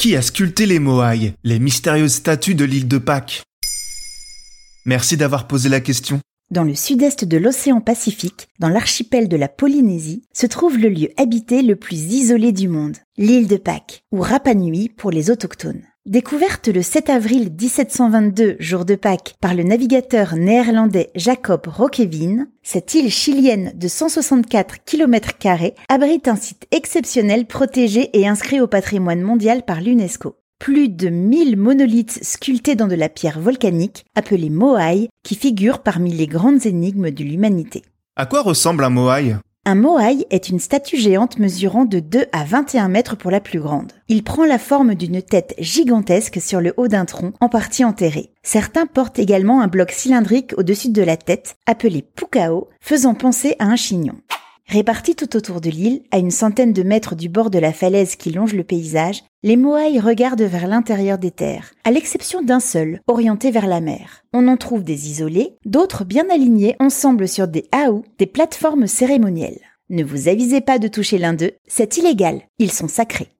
Qui a sculpté les Moai, les mystérieuses statues de l'île de Pâques? Merci d'avoir posé la question. Dans le sud-est de l'océan Pacifique, dans l'archipel de la Polynésie, se trouve le lieu habité le plus isolé du monde, l'île de Pâques, ou Rapa Nui pour les autochtones. Découverte le 7 avril 1722, jour de Pâques, par le navigateur néerlandais Jacob Roquevin, cette île chilienne de 164 km abrite un site exceptionnel protégé et inscrit au patrimoine mondial par l'UNESCO. Plus de 1000 monolithes sculptés dans de la pierre volcanique, appelés Moai, qui figurent parmi les grandes énigmes de l'humanité. À quoi ressemble un Moai? Un moai est une statue géante mesurant de 2 à 21 mètres pour la plus grande. Il prend la forme d'une tête gigantesque sur le haut d'un tronc, en partie enterré. Certains portent également un bloc cylindrique au-dessus de la tête, appelé pukao, faisant penser à un chignon. Répartis tout autour de l'île, à une centaine de mètres du bord de la falaise qui longe le paysage, les Moai regardent vers l'intérieur des terres, à l'exception d'un seul, orienté vers la mer. On en trouve des isolés, d'autres bien alignés ensemble sur des haous, des plateformes cérémonielles. Ne vous avisez pas de toucher l'un d'eux, c'est illégal, ils sont sacrés.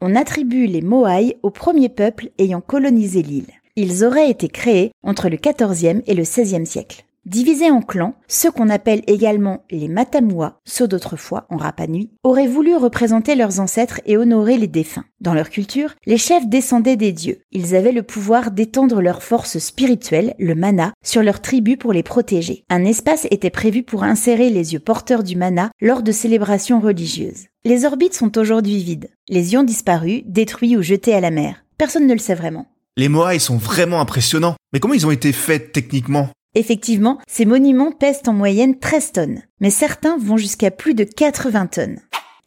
On attribue les Moai au premier peuple ayant colonisé l'île. Ils auraient été créés entre le XIVe et le XVIe siècle. Divisés en clans, ceux qu'on appelle également les Matamua, ceux d'autrefois en Rapa Nui, auraient voulu représenter leurs ancêtres et honorer les défunts. Dans leur culture, les chefs descendaient des dieux. Ils avaient le pouvoir d'étendre leur force spirituelle, le mana, sur leurs tribus pour les protéger. Un espace était prévu pour insérer les yeux porteurs du mana lors de célébrations religieuses. Les orbites sont aujourd'hui vides. Les ions disparus, détruits ou jetés à la mer. Personne ne le sait vraiment. Les Moai sont vraiment impressionnants. Mais comment ils ont été faits techniquement? Effectivement, ces monuments pèsent en moyenne 13 tonnes, mais certains vont jusqu'à plus de 80 tonnes.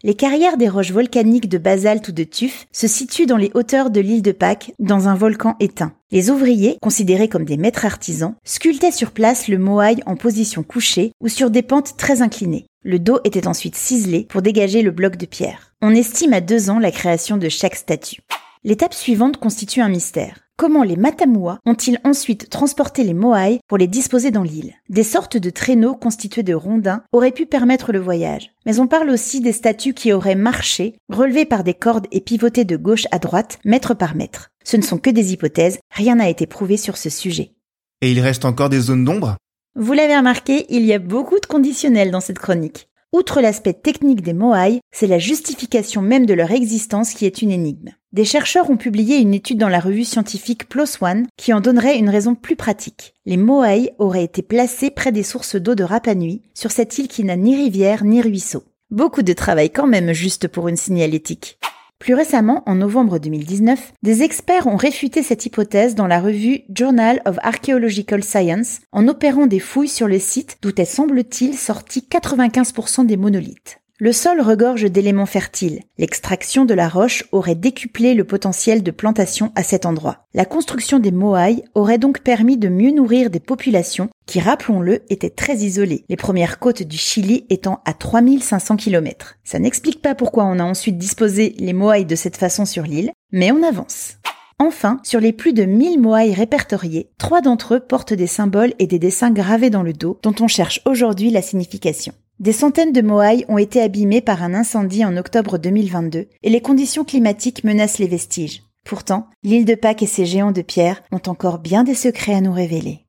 Les carrières des roches volcaniques de basalte ou de tuf se situent dans les hauteurs de l'île de Pâques, dans un volcan éteint. Les ouvriers, considérés comme des maîtres artisans, sculptaient sur place le moai en position couchée ou sur des pentes très inclinées. Le dos était ensuite ciselé pour dégager le bloc de pierre. On estime à deux ans la création de chaque statue. L'étape suivante constitue un mystère. Comment les Matamua ont-ils ensuite transporté les Moai pour les disposer dans l'île? Des sortes de traîneaux constitués de rondins auraient pu permettre le voyage. Mais on parle aussi des statues qui auraient marché, relevées par des cordes et pivotées de gauche à droite, mètre par mètre. Ce ne sont que des hypothèses, rien n'a été prouvé sur ce sujet. Et il reste encore des zones d'ombre? Vous l'avez remarqué, il y a beaucoup de conditionnels dans cette chronique. Outre l'aspect technique des Moai, c'est la justification même de leur existence qui est une énigme. Des chercheurs ont publié une étude dans la revue scientifique PLOS ONE qui en donnerait une raison plus pratique. Les Moai auraient été placés près des sources d'eau de Rapa Nui, sur cette île qui n'a ni rivière ni ruisseau. Beaucoup de travail quand même juste pour une signalétique. Plus récemment, en novembre 2019, des experts ont réfuté cette hypothèse dans la revue Journal of Archaeological Science en opérant des fouilles sur le site d'où est semble-t-il sorti 95% des monolithes. Le sol regorge d'éléments fertiles. L'extraction de la roche aurait décuplé le potentiel de plantation à cet endroit. La construction des Moai aurait donc permis de mieux nourrir des populations qui, rappelons-le, étaient très isolées, les premières côtes du Chili étant à 3500 km. Ça n'explique pas pourquoi on a ensuite disposé les Moai de cette façon sur l'île, mais on avance. Enfin, sur les plus de 1000 Moai répertoriés, trois d'entre eux portent des symboles et des dessins gravés dans le dos dont on cherche aujourd'hui la signification. Des centaines de Moai ont été abîmés par un incendie en octobre 2022 et les conditions climatiques menacent les vestiges. Pourtant, l'île de Pâques et ses géants de pierre ont encore bien des secrets à nous révéler.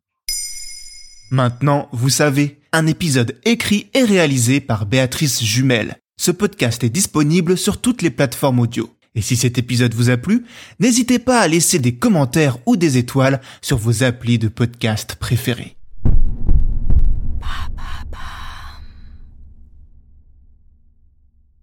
Maintenant, vous savez, un épisode écrit et réalisé par Béatrice Jumel. ce podcast est disponible sur toutes les plateformes audio. Et si cet épisode vous a plu, n'hésitez pas à laisser des commentaires ou des étoiles sur vos applis de podcast préférés.